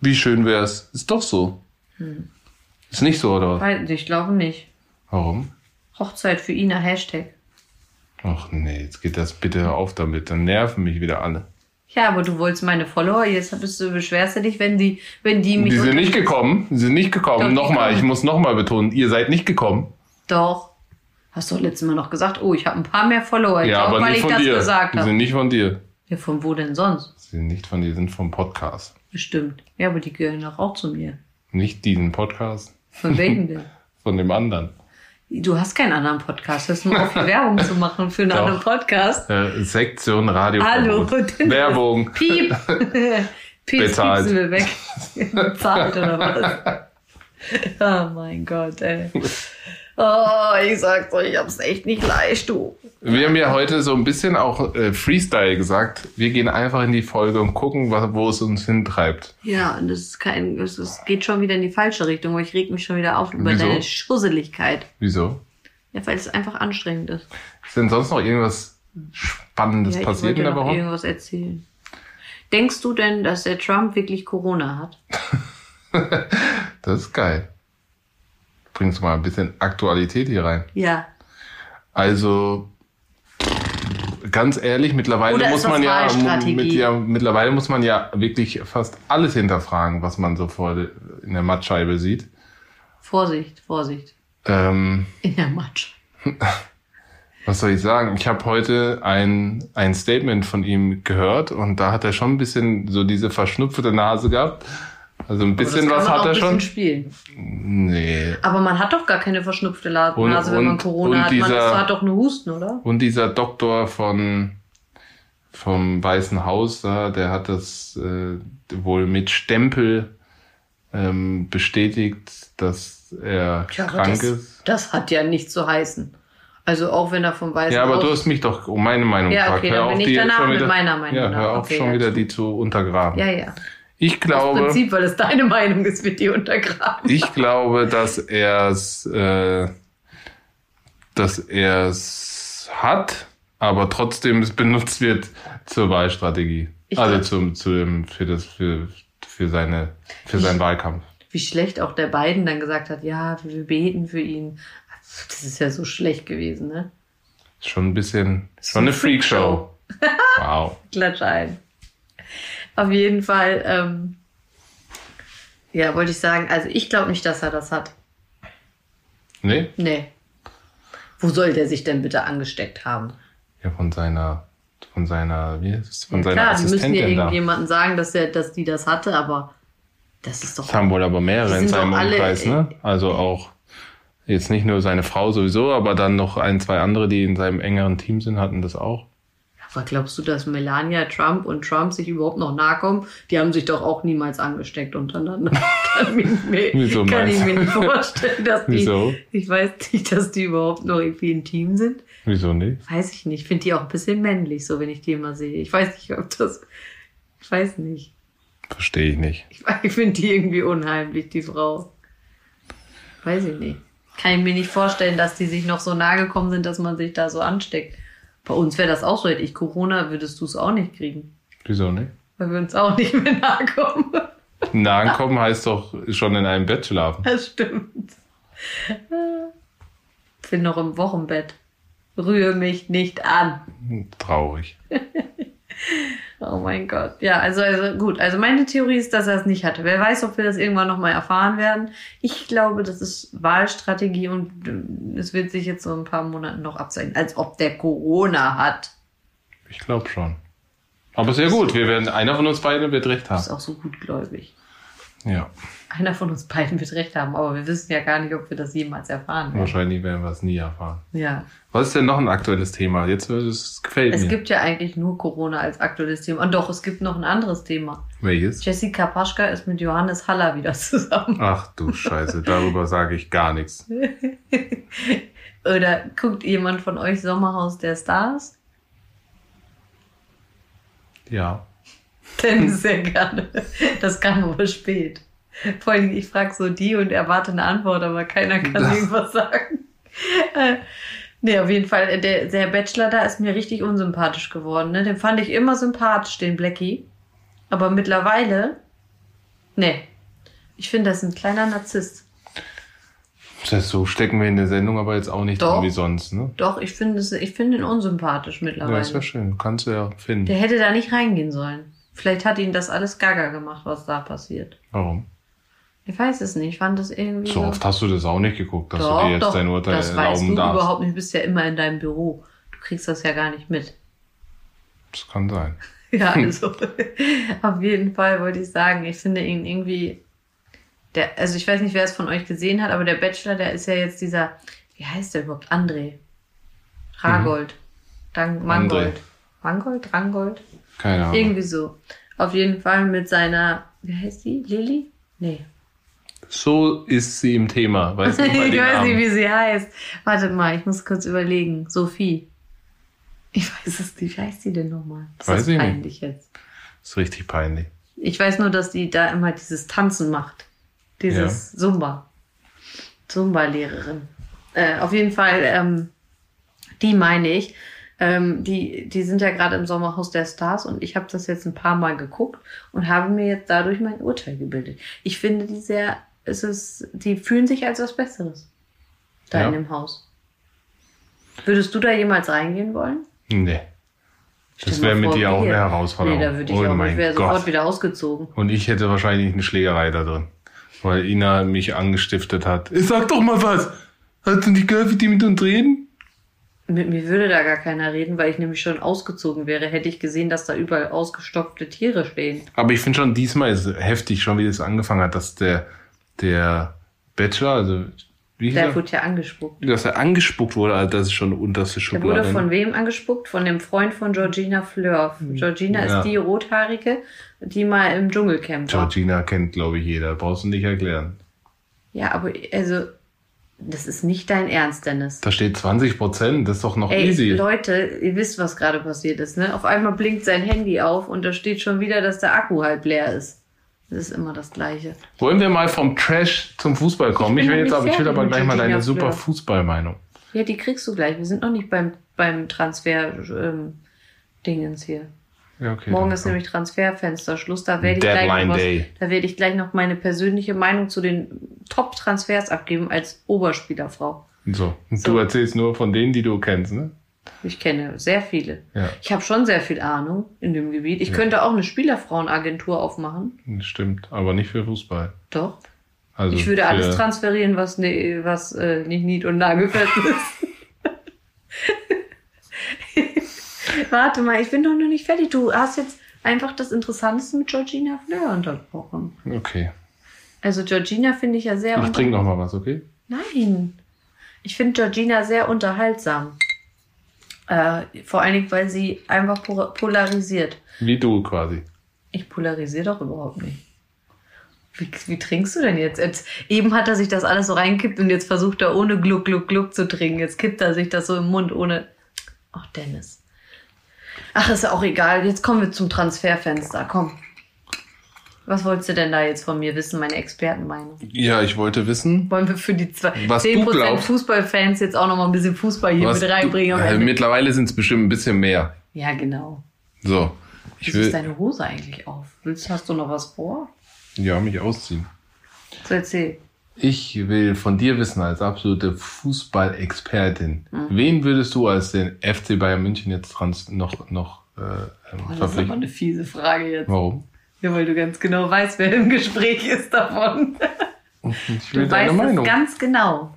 Wie schön wär's? Ist doch so. Hm. Ist nicht so, oder was? Weil, ich glaube nicht. Warum? Hochzeit für Ina, Hashtag. Ach nee, jetzt geht das bitte auf damit. Dann nerven mich wieder alle. Ja, aber du wolltest meine Follower, jetzt bist du, beschwerst du dich, wenn die, wenn die mich Die sind nicht gekommen. Die sind nicht Doch, gekommen. die nochmal, ich muss nochmal betonen, ihr seid nicht gekommen. Doch. Hast du doch letztes Mal noch gesagt, oh, ich habe ein paar mehr Follower. Ja, glaub, aber weil nicht ich von das dir. gesagt Die sind habe. nicht von dir. Ja, von wo denn sonst? Die sind nicht von dir, sind vom Podcast. Bestimmt. Ja, aber die gehören doch auch zu mir. Nicht diesen Podcast, Von welchen denn? von dem anderen. Du hast keinen anderen Podcast. Hörst mal auf, Werbung zu machen für einen Doch. anderen Podcast? Äh, Sektion Radio. Hallo. Werbung. Piep. Piep, Bezahlt. piepsen wir weg. Bezahlt oder was? Oh mein Gott, ey. Oh, ich sag's euch, ich hab's echt nicht leicht, du. Wir haben ja heute so ein bisschen auch äh, Freestyle gesagt. Wir gehen einfach in die Folge und gucken, was, wo es uns hintreibt. Ja, und das ist kein, es geht schon wieder in die falsche Richtung, aber ich reg mich schon wieder auf über Wieso? deine Schusseligkeit. Wieso? Ja, weil es einfach anstrengend ist. Ist denn sonst noch irgendwas Spannendes ja, ich passiert in der Woche? irgendwas erzählen. Denkst du denn, dass der Trump wirklich Corona hat? Das ist geil. Bringst du mal ein bisschen Aktualität hier rein. Ja. Also ganz ehrlich, mittlerweile Oder muss man ja, mit, ja mittlerweile muss man ja wirklich fast alles hinterfragen, was man so vor in der Mattscheibe sieht. Vorsicht, Vorsicht. Ähm, In der Matsch. was soll ich sagen? Ich habe heute ein, ein Statement von ihm gehört und da hat er schon ein bisschen so diese verschnupfte Nase gehabt. Also ein bisschen was man hat er schon. spielen. Nee. Aber man hat doch gar keine verschnupfte La- Und- Nase, wenn man Corona hat. Man dieser- ist, hat doch nur Husten, oder? Und dieser Doktor von vom Weißen Haus da, der hat das äh, wohl mit Stempel ähm, bestätigt, dass er Tja, krank das, ist. das hat ja nichts zu heißen. Also auch wenn er vom Weißen Ja, aber Haus... du hast mich doch um meine Meinung Ja, gefragt. okay, dann bin ich danach mit wieder, meiner Meinung Ja, hör auf Okay, schon ja, wieder die zu untergraben. ja, ja. Ich Aus glaube, Prinzip, weil es deine Meinung ist, wird die untergraben. ich glaube, dass er es, äh, dass er es hat, aber trotzdem es benutzt wird zur Wahlstrategie. Ich also zum, zu dem, für das, für, für seine, für seinen Wahlkampf. Wie schlecht auch der Biden dann gesagt hat, ja, wir beten für ihn. Das ist ja so schlecht gewesen, ne? Schon ein bisschen, schon eine Freakshow. Wow. Klatsch ein. Auf jeden Fall, ähm, ja, wollte ich sagen, also ich glaube nicht, dass er das hat. Nee? Nee. Wo soll der sich denn bitte angesteckt haben? Ja, von seiner, von seiner, wie ist es? Von Ja, seiner klar, die müssen ja Assistentin irgendjemanden sagen, dass, er, dass die das hatte, aber das ist doch. Das haben wohl aber mehrere in seinem Umkreis, ne? Also auch jetzt nicht nur seine Frau sowieso, aber dann noch ein, zwei andere, die in seinem engeren Team sind, hatten das auch. Glaubst du, dass Melania Trump und Trump sich überhaupt noch nahe kommen? Die haben sich doch auch niemals angesteckt untereinander. kann ich mir, Wieso kann ich mir nicht vorstellen, dass die. Wieso? Ich weiß nicht, dass die überhaupt noch irgendwie ein Team sind. Wieso nicht? Weiß ich nicht. Ich finde die auch ein bisschen männlich, so wenn ich die immer sehe. Ich weiß nicht, ob das. Ich weiß nicht. Verstehe ich nicht. Ich, ich finde die irgendwie unheimlich, die Frau. Weiß ich nicht. Kann ich mir nicht vorstellen, dass die sich noch so nahe gekommen sind, dass man sich da so ansteckt. Bei uns wäre das auch so. Hätte ich Corona, würdest du es auch nicht kriegen. Wieso nicht? Weil wir uns auch nicht mehr nahe kommen. Nahen kommen heißt doch schon in einem Bett schlafen. Das stimmt. Bin noch im Wochenbett. Rühre mich nicht an. Traurig. Oh mein Gott. Ja, also, also gut. Also meine Theorie ist, dass er es nicht hatte. Wer weiß, ob wir das irgendwann nochmal erfahren werden. Ich glaube, das ist Wahlstrategie und äh, es wird sich jetzt so ein paar Monaten noch abzeichnen, als ob der Corona hat. Ich glaube schon. Aber sehr gut. Wir werden, einer von uns beiden wird recht Ist haben. auch so gutgläubig. Ja. Einer von uns beiden wird recht haben, aber wir wissen ja gar nicht, ob wir das jemals erfahren werden. Wahrscheinlich werden wir es nie erfahren. Ja. Was ist denn noch ein aktuelles Thema? Jetzt wird es gefällt Es mir. gibt ja eigentlich nur Corona als aktuelles Thema. Und doch, es gibt noch ein anderes Thema. Welches? Jessica Paschka ist mit Johannes Haller wieder zusammen. Ach du Scheiße, darüber sage ich gar nichts. Oder guckt jemand von euch Sommerhaus der Stars? Ja. Denn sehr gerne. Das kam aber spät. Vor allem, ich frage so die und erwarte eine Antwort, aber keiner kann Das- irgendwas sagen. Äh, nee, auf jeden Fall, der, der Bachelor da ist mir richtig unsympathisch geworden. Ne? Den fand ich immer sympathisch, den Blackie. Aber mittlerweile, nee. Ich finde, das ist ein kleiner Narzisst. Das so stecken wir in der Sendung aber jetzt auch nicht Doch. drin wie sonst, ne? Doch, ich finde ich finde ihn unsympathisch Ja, mittlerweile. ist ja schön. Kannst du ja finden. Der hätte da nicht reingehen sollen. Vielleicht hat ihn das alles gaga gemacht, was da passiert. Warum? Ich weiß es nicht. Ich fand das irgendwie. So oft hast du das auch nicht geguckt, dass doch, du dir jetzt doch, dein Urteil das weißt erlauben du darfst. überhaupt nicht. Du bist ja immer in deinem Büro. Du kriegst das ja gar nicht mit. Das kann sein. Ja, also auf jeden Fall wollte ich sagen, ich finde ihn irgendwie, der, also ich weiß nicht, wer es von euch gesehen hat, aber der Bachelor, der ist ja jetzt dieser, wie heißt der überhaupt? André. Ragold. Dang, Mangold. Mangold? Rangold? Keine Ahnung. Irgendwie so. Auf jeden Fall mit seiner, wie heißt die? Lilly? Nee. So ist sie im Thema. Weißt du, ich weiß nicht, Namen. wie sie heißt. Warte mal, ich muss kurz überlegen. Sophie. Ich weiß es nicht. Wie heißt sie denn nochmal? Das Weiß ist ich nicht. peinlich jetzt. ist richtig peinlich. Ich weiß nur, dass die da immer dieses Tanzen macht. Dieses Zumba. Zumba-Lehrerin. Äh, auf jeden Fall, ähm, die meine ich. Ähm, die, die sind ja gerade im Sommerhaus der Stars und ich habe das jetzt ein paar Mal geguckt und habe mir jetzt dadurch mein Urteil gebildet. Ich finde die sehr, es ist, die fühlen sich als was Besseres da Ja. in dem Haus. Würdest du da jemals reingehen wollen? Nee. Das wäre mit dir auch eine Herausforderung. Nee, da würde ich oh auch, mein ich wäre sofort wieder ausgezogen. Und ich hätte wahrscheinlich eine Schlägerei da drin. Weil Ina mich angestiftet hat. Sag doch mal was! Hast du nicht gehört, wie die mit uns reden? Mit mir würde da gar keiner reden, weil ich nämlich schon ausgezogen wäre. Hätte ich gesehen, dass da überall ausgestopfte Tiere stehen. Aber ich finde schon, diesmal ist es heftig, schon wie das angefangen hat, dass der, der Bachelor, also wie Der er? wurde ja angespuckt. Dass er angespuckt wurde, also das ist schon unterste Der Schublade. wurde von wem angespuckt? Von dem Freund von Georgina Fleur. Georgina Hm. Ja. ist die Rothaarige, die mal im Dschungelcamp war. Georgina kennt, glaube ich, jeder. Brauchst du nicht erklären. Ja, aber also, das ist nicht dein Ernst, Dennis. Da steht 20 Prozent, das ist doch noch Ey, easy. Leute, ihr wisst, was gerade passiert ist, ne? Auf einmal blinkt sein Handy auf und da steht schon wieder, dass der Akku halb leer ist. Das ist immer das Gleiche. Wollen wir mal vom Trash zum Fußball kommen? Ich Ich, will jetzt aber, ich will aber gleich mal deine super. Fußballmeinung. Ja, die kriegst du gleich. Wir sind noch nicht beim, beim Transfer-Dingens hier. Ja, okay. Morgen ist komm. nämlich Transferfensterschluss. Da werde ich, gleich noch was, da werde ich gleich noch meine persönliche Meinung zu den Top-Transfers abgeben als Oberspielerfrau. So. Und So. du erzählst nur von denen, die du kennst, ne? Ich kenne sehr viele. Ja, Ich habe schon sehr viel Ahnung in dem Gebiet. Ich könnte auch eine Spielerfrauenagentur aufmachen. stimmt. Aber nicht für Fußball. Doch. Also ich würde alles transferieren, was, ne, was äh, nicht nied- und nagelfest ist. Warte mal, ich bin doch noch nicht fertig. Du hast jetzt einfach das Interessanteste mit Georgina Fleur unterbrochen. Okay. Also Georgina finde ich ja sehr Ich trinke noch mal was, okay? Nein. Ich finde Georgina sehr unterhaltsam. Äh, vor allen Dingen, weil sie einfach pol- polarisiert. Wie du quasi. Ich polarisiere doch überhaupt nicht. Wie, wie trinkst du denn jetzt? jetzt? Eben hat er sich das alles so reingekippt und jetzt versucht er ohne Gluck, Gluck, Gluck zu trinken. Jetzt kippt er sich das so im Mund ohne. Ach, Dennis. Ach, ist ja auch egal. Jetzt kommen wir zum Transferfenster. Komm. Was wolltest du denn da jetzt von mir wissen, meine Expertenmeinung? Ja, ich wollte wissen, Wollen wir für die zwei, Was du 10% glaubst. Fußballfans jetzt auch noch mal ein bisschen Fußball hier mit reinbringen? du, äh, mittlerweile sind es bestimmt ein bisschen mehr. ja, genau. So. Ich Wieso ist will deine Hose eigentlich auf? Willst, hast du noch was vor? ja, mich ausziehen. So erzähl. Ich will von dir wissen, als absolute Fußballexpertin, Hm. wen würdest du als den FC Bayern München jetzt trans noch, noch äh, Boah, das ist aber verpflichten? eine fiese Frage jetzt. Warum? Ja, weil du ganz genau weißt, wer im Gespräch ist davon. Ich Du will deine weißt Meinung. es ganz genau.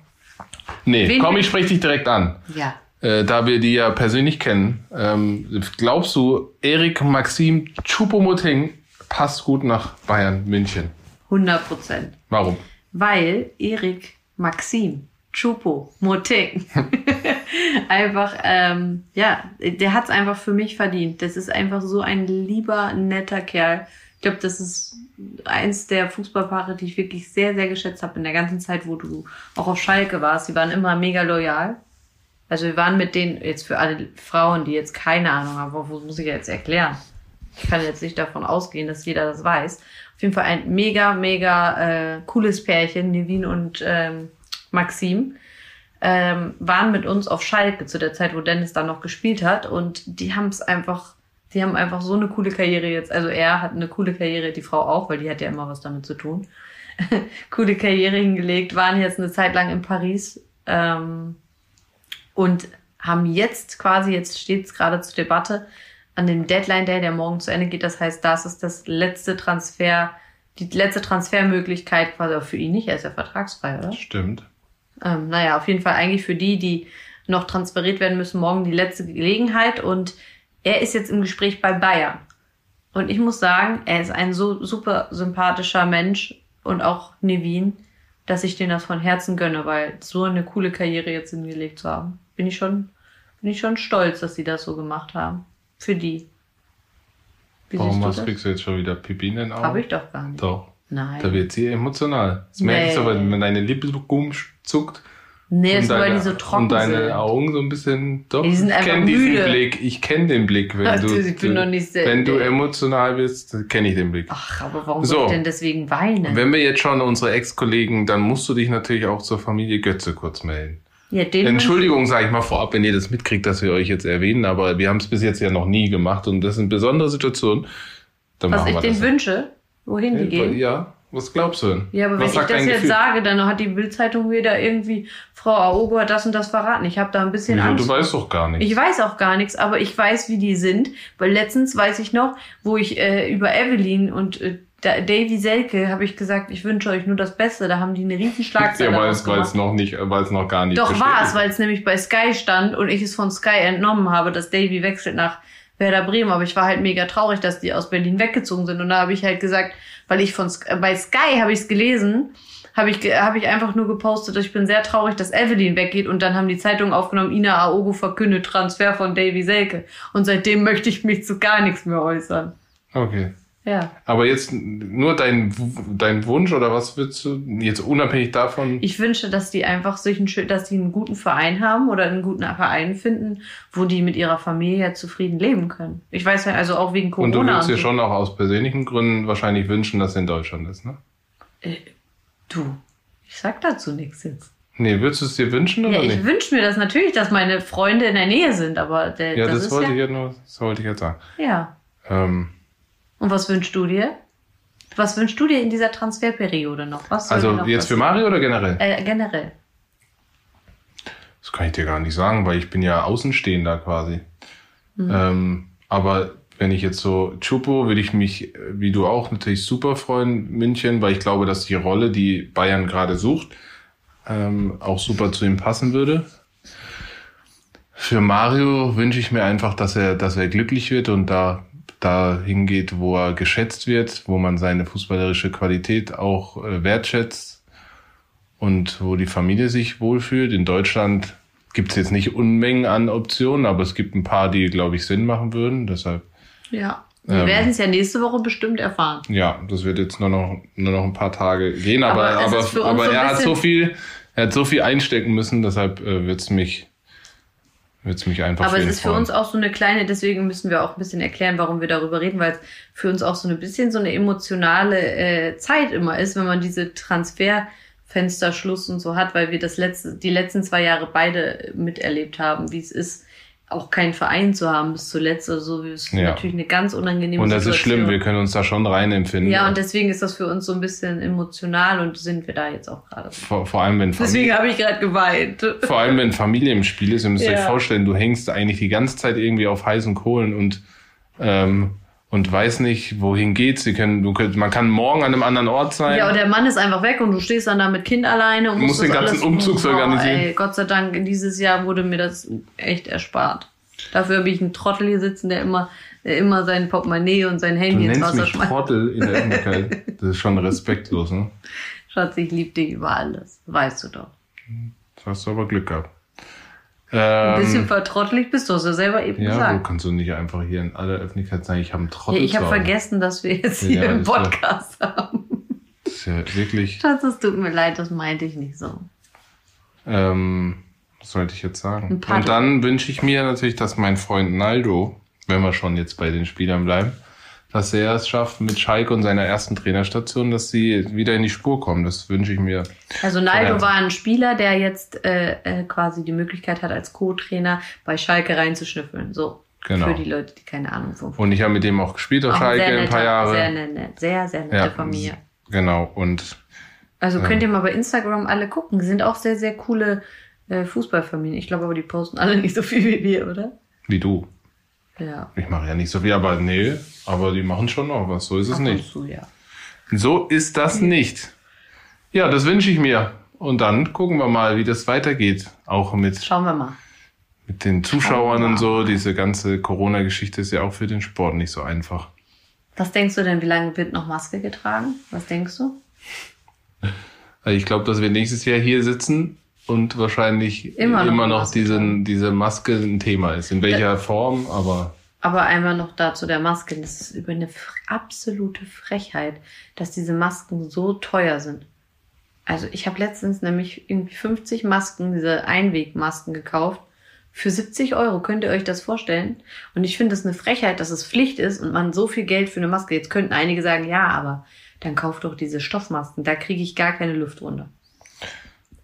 Nee, Wen- komm, ich spreche dich direkt an. Ja. Äh, da wir die ja persönlich kennen, ähm, glaubst du, Erik Maxim Choupo-Moting passt gut nach Bayern München? 100 Prozent. Warum? Weil Erik Maxim Chupo Moting einfach, ähm, ja, der hat es einfach für mich verdient. Das ist einfach so ein lieber, netter Kerl. Ich glaube, das ist eins der Fußballpaare, die ich wirklich sehr, sehr geschätzt habe in der ganzen Zeit, wo du auch auf Schalke warst. Die waren immer mega loyal. Also wir waren mit denen, jetzt für alle Frauen, die jetzt keine Ahnung haben, wo muss ich jetzt erklären? Ich kann jetzt nicht davon ausgehen, dass jeder das weiß. Auf jeden Fall ein mega, mega äh, cooles Pärchen, Nevin und ähm, Maxim, ähm, waren mit uns auf Schalke zu der Zeit, wo Dennis dann noch gespielt hat. Und die haben es einfach, die haben einfach so eine coole Karriere jetzt. Also er hat eine coole Karriere, die Frau auch, weil die hat ja immer was damit zu tun. coole Karriere hingelegt, waren jetzt eine Zeit lang in Paris. Ähm, und haben jetzt quasi, jetzt steht es gerade zur Debatte, an dem Deadline Day, der morgen zu Ende geht. Das heißt, das ist das letzte Transfer die letzte Transfermöglichkeit quasi auch für ihn nicht, er ist ja vertragsfrei, oder? Stimmt. Ähm, naja, auf jeden Fall eigentlich für die, die noch transferiert werden müssen, morgen die letzte Gelegenheit. Und er ist jetzt im Gespräch bei Bayern. Und ich muss sagen, er ist ein so super sympathischer Mensch und auch Nevin, dass ich denen das von Herzen gönne, weil so eine coole Karriere jetzt hingelegt zu haben. Bin ich schon, bin ich schon stolz, dass sie das so gemacht haben. Für die. Wie Warum hast, kriegst du jetzt schon wieder Pipi in den Augen? Habe ich doch gar nicht. Doch. Nein. Da wird sie emotional. Das Nee. merkst du, wenn deine Lippe zuckt. nee, das ist, weil die so trocken Und deine sind. Augen so ein bisschen. Doch, Die sind ich kenne diesen. Blick. Ich kenne den Blick, wenn Also, du. ich bin noch nicht sehr- wenn du emotional bist, kenne ich den Blick. Ach, aber warum So. soll ich denn deswegen weinen? Wenn wir jetzt schon unsere Ex-Kollegen, dann musst du dich natürlich auch zur Familie Götze kurz melden. Ja, Entschuldigung, sage ich mal vorab, wenn ihr das mitkriegt, dass wir euch jetzt erwähnen, aber wir haben es bis jetzt ja noch nie gemacht und das sind besondere Situationen. Dann Was ich denen wünsche, wohin die gehen. Ja, was glaubst du denn? Ja, aber wenn was ich sagt das jetzt Gefühl? sage, dann hat die Bildzeitung wieder irgendwie, Frau Aogo hat das und das verraten. Ich habe da ein bisschen Wieso, Angst. du weißt doch gar nichts. ich weiß auch gar nichts, aber ich weiß, wie die sind. Weil letztens weiß ich noch, wo ich äh, über Evelyn und äh, da- Davy Selke habe ich gesagt, ich wünsche euch nur das Beste. Da haben die eine riesen Schlagzeile ja, weil es, weil noch nicht, weil es noch gar nicht Doch war es, weil es nämlich bei Sky stand und ich es von Sky entnommen habe, dass Davy wechselt nach Werder Bremen. Aber ich war halt mega traurig, dass die aus Berlin weggezogen sind. Und da habe ich halt gesagt, weil ich von äh, bei Sky habe ich es gelesen, habe ich habe ich einfach nur gepostet, ich bin sehr traurig, dass Evelyn weggeht. Und dann haben die Zeitungen aufgenommen, Ina Aogo verkündet Transfer von Davy Selke. Und seitdem möchte ich mich zu gar nichts mehr äußern. Okay. Ja. Aber jetzt nur dein, dein Wunsch oder was würdest du jetzt unabhängig davon? Ich wünsche, dass die einfach sich einen, dass die einen guten Verein haben oder einen guten Verein finden, wo die mit ihrer Familie zufrieden leben können. Ich weiß ja, also auch wegen und Corona. du würdest dir schon auch aus persönlichen Gründen wahrscheinlich wünschen, dass er in Deutschland ist, ne? Du, ich sag dazu nichts jetzt. Nee, würdest du es dir wünschen oder Ja, ich nicht? wünsche mir das natürlich, dass meine Freunde in der Nähe sind, aber der, Ja, das, das, ist wollte ja, ich ja nur, das wollte ich jetzt sagen. ja. Ähm, Und was wünschst du dir? Was wünschst du dir in dieser Transferperiode noch? Was also noch jetzt für? Mario oder generell? Äh, generell. Das kann ich dir gar nicht sagen, weil ich bin ja Außenstehender quasi. Mhm. Ähm, aber wenn ich jetzt so Chupo, würde ich mich, wie du auch, natürlich super freuen, München, weil ich glaube, dass die Rolle, die Bayern gerade sucht, ähm, auch super zu ihm passen würde. Für Mario wünsche ich mir einfach, dass er, dass er glücklich wird und da, da hingeht, wo er geschätzt wird, wo man seine fußballerische Qualität auch äh, wertschätzt und wo die Familie sich wohlfühlt. In Deutschland gibt es jetzt nicht Unmengen an Optionen, aber es gibt ein paar, die, glaube ich, Sinn machen würden. Deshalb, Ja. Wir Ähm. werden es ja nächste Woche bestimmt erfahren. ja, das wird jetzt nur noch, nur noch ein paar Tage gehen. Aber, Aber es aber, aber so er hat so viel, er hat so viel einstecken müssen, deshalb äh, wird's mich, wird's mich einfach Aber es ist für freuen. uns auch so eine kleine, deswegen müssen wir auch ein bisschen erklären, warum wir darüber reden, weil es für uns auch so ein bisschen so eine emotionale äh, Zeit immer ist, wenn man diese Transferfensterschluss und so hat, weil wir das letzte, die letzten zwei Jahre beide miterlebt haben, wie es ist, auch keinen Verein zu haben bis zuletzt. Also es ist Ja. natürlich eine ganz unangenehme Und das ist Situation. schlimm, wir können uns da schon rein empfinden. Ja, und deswegen ist das für uns so ein bisschen emotional und sind wir da jetzt auch gerade. vor, vor allem, wenn Familie, Deswegen habe ich gerade geweint. vor allem, wenn Familie im Spiel ist, ihr müsst Ja. euch vorstellen, du hängst eigentlich die ganze Zeit irgendwie auf heißen Kohlen und, ähm, und weiß nicht, wohin geht's. Sie können, du könnt, man kann morgen an einem anderen Ort sein. Ja, und der Mann ist einfach weg und du stehst dann da mit Kind alleine und Du musst musst den ganzen Umzug organisieren. Ey, Gott sei Dank, dieses Jahr wurde mir das echt erspart. Dafür habe ich einen Trottel hier sitzen, der immer, der immer sein Portemonnaie und sein du Handy ins nennst Wasser mich schmeißt. Trottel in der Öffentlichkeit. Das ist schon respektlos, ne? Schatz, ich liebe dich über alles. Weißt du doch. Das hast du aber Glück gehabt. Ein bisschen Ähm, vertrottelig bist du, hast du selber eben ja, du gesagt. kannst du nicht einfach hier in aller Öffentlichkeit sagen, ich habe einen Ja, Trottel ich habe vergessen, dass wir jetzt hier Ja, im ist ja- Podcast haben. Das ist ja wirklich, Schatz, es tut mir leid, das meinte ich nicht so. ähm, was sollte ich jetzt sagen? Und dann wünsche ich mir natürlich, dass mein Freund Naldo, wenn wir schon jetzt bei den Spielern bleiben, dass er es schafft mit Schalke und seiner ersten Trainerstation, dass sie wieder in die Spur kommen. Das wünsche ich mir. Also Naldo war ein Spieler, der jetzt äh, äh, quasi die Möglichkeit hat, als Co-Trainer bei Schalke reinzuschnüffeln. So. Genau. Für die Leute, die keine Ahnung von Und ich habe mit dem auch gespielt auf Auch Schalke ein paar Jahre. Sehr nette, sehr, sehr nette ja, Familie. Genau. Und Also könnt ihr mal bei Instagram alle gucken. Sind auch sehr, sehr coole äh, Fußballfamilien. Ich glaube aber, die posten alle nicht so viel wie wir, oder? wie du. Ja. Ich mache ja nicht so viel, aber nee, aber die machen schon noch was. So ist es Ab nicht. Zu, ja. So ist das nicht. Ja, das wünsche ich mir. Und dann gucken wir mal, wie das weitergeht. Auch mit, Schauen wir mal. mit den Zuschauern und so. Diese ganze Corona-Geschichte ist ja auch für den Sport nicht so einfach. Was denkst du denn, wie lange wird noch Maske getragen? Was denkst du? Also ich glaube, dass wir nächstes Jahr hier sitzen und wahrscheinlich Immer immer noch noch, Maske diesen, diese Maske ein Thema ist. In welcher Form, aber Aber einmal noch dazu der Maske. Das ist über eine absolute Frechheit, dass diese Masken so teuer sind. Also ich habe letztens nämlich irgendwie 50 Masken, diese Einwegmasken gekauft. Für 70 Euro könnt ihr euch das vorstellen. Und ich finde es eine Frechheit, dass es Pflicht ist und man so viel Geld für eine Maske. Jetzt könnten einige sagen, ja, aber dann kauft doch diese Stoffmasken. Da kriege ich gar keine Luft runter.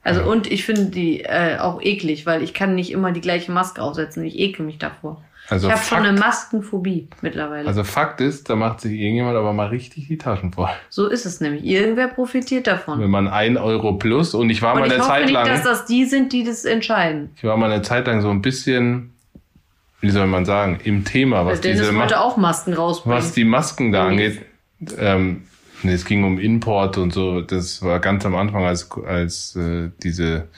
Also Ja. und ich finde die äh, auch eklig, weil ich kann nicht immer die gleiche Maske aufsetzen. Ich ekel mich davor. also ich habe schon eine Maskenphobie mittlerweile. also Fakt ist, da macht sich irgendjemand aber mal richtig die Taschen voll. so ist es nämlich. Irgendwer profitiert davon. Wenn man ein Euro plus und ich war Und mal ich eine hoffe Zeit nicht, lang, dass das die sind, die das entscheiden. ich war mal eine Zeit lang so ein bisschen, wie soll man sagen, im Thema, was Dennis diese wollte auch Masken rausbringen. was die Masken da angeht. Ähm, nee, es ging um Import und so. Das war ganz am Anfang, als, als äh, diese,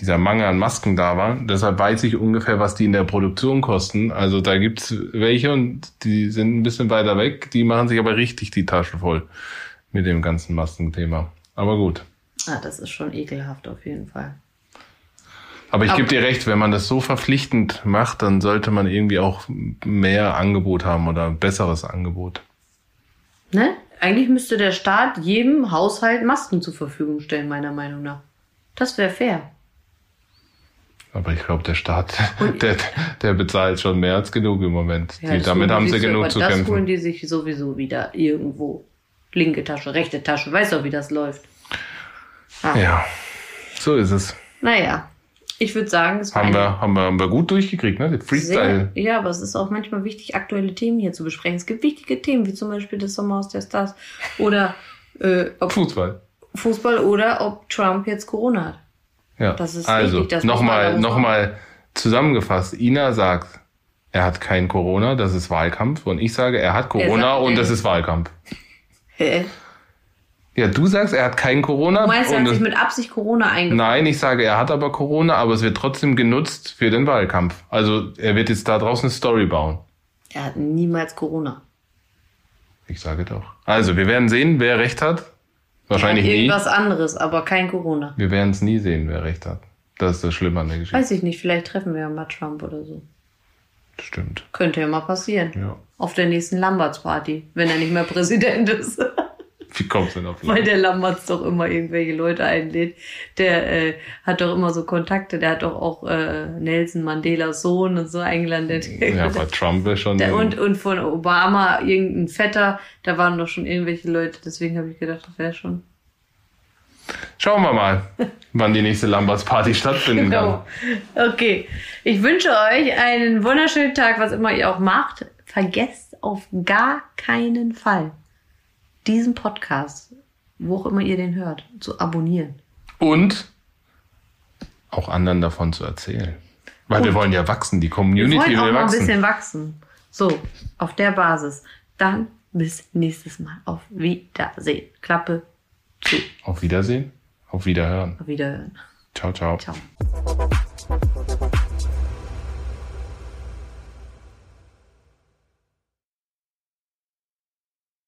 dieser Mangel an Masken da war. Deshalb weiß ich ungefähr, was die in der Produktion kosten. Also da gibt's welche und die sind ein bisschen weiter weg. Die machen sich aber richtig die Taschen voll mit dem ganzen Maskenthema. Aber gut. ah, das ist schon ekelhaft auf jeden Fall. Aber ich gebe dir recht, wenn man das so verpflichtend macht, dann sollte man irgendwie auch mehr Angebot haben oder besseres Angebot. Ne? Eigentlich müsste der Staat jedem Haushalt Masken zur Verfügung stellen, meiner Meinung nach. Das wäre fair. Aber ich glaube, der Staat, der, der bezahlt schon mehr als genug im Moment. Ja, die, das damit haben sie sich- genug aber zu das kämpfen. holen die sich sowieso wieder irgendwo. Linke Tasche, rechte Tasche. Weißt doch, wie das läuft. Ah. Ja, so ist es. Naja, ich würde sagen, es Haben wir, haben wir, haben wir gut durchgekriegt, ne? Das Freestyle. Sehr, ja, aber es ist auch manchmal wichtig, aktuelle Themen hier zu besprechen. Es gibt wichtige Themen, wie zum Beispiel das Sommerhaus der Stars oder äh, Fußball. Fußball oder ob Trump jetzt Corona hat. Ja. Das ist also, nochmal, nochmal zusammengefasst. Ina sagt, er hat kein Corona, das ist Wahlkampf. Und ich sage, er hat Corona sagt, und äh, das ist Wahlkampf. Hä? Ja, du sagst, er hat kein Corona. Du meinst, er hat sich mit Absicht Corona eingefangen? Nein, ich sage, er hat aber Corona, aber es wird trotzdem genutzt für den Wahlkampf. Also er wird jetzt da draußen eine Story bauen. Er hat niemals Corona. Ich sage doch. Also, wir werden sehen, wer recht hat. Wahrscheinlich er hat nie. irgendwas anderes, aber kein Corona. Wir werden es nie sehen, wer recht hat. Das ist das Schlimme an der Geschichte. Weiß ich nicht, vielleicht treffen wir ja mal Trump oder so. Stimmt. Könnte ja mal passieren. Ja. Auf der nächsten Lamberts-Party, wenn er nicht mehr Präsident ist. Wie kommst du denn auf Weil der Lamberts doch immer irgendwelche Leute einlädt. Der äh, hat doch immer so Kontakte. Der hat doch auch äh, Nelson Mandelas Sohn und so eingeladen. Der, Ja, aber Trump wäre schon. der, und, und von Obama irgendein Vetter. Da waren doch schon irgendwelche Leute. Deswegen habe ich gedacht, das wäre schon. Schauen wir mal, wann die nächste Lamberts-Party stattfinden kann. Genau. Okay. Ich wünsche euch einen wunderschönen Tag, was immer ihr auch macht. Vergesst auf gar keinen Fall diesen Podcast, wo auch immer ihr den hört, zu abonnieren. Und auch anderen davon zu erzählen. Weil wir Und- wollen ja wachsen, die Wir Community wollen auch will mal ein wachsen. bisschen wachsen. So, auf der Basis. Dann bis nächstes Mal. Auf Wiedersehen. Klappe zu. Auf Wiedersehen, auf Wiederhören. Auf Wiederhören. Ciao, ciao. Ciao.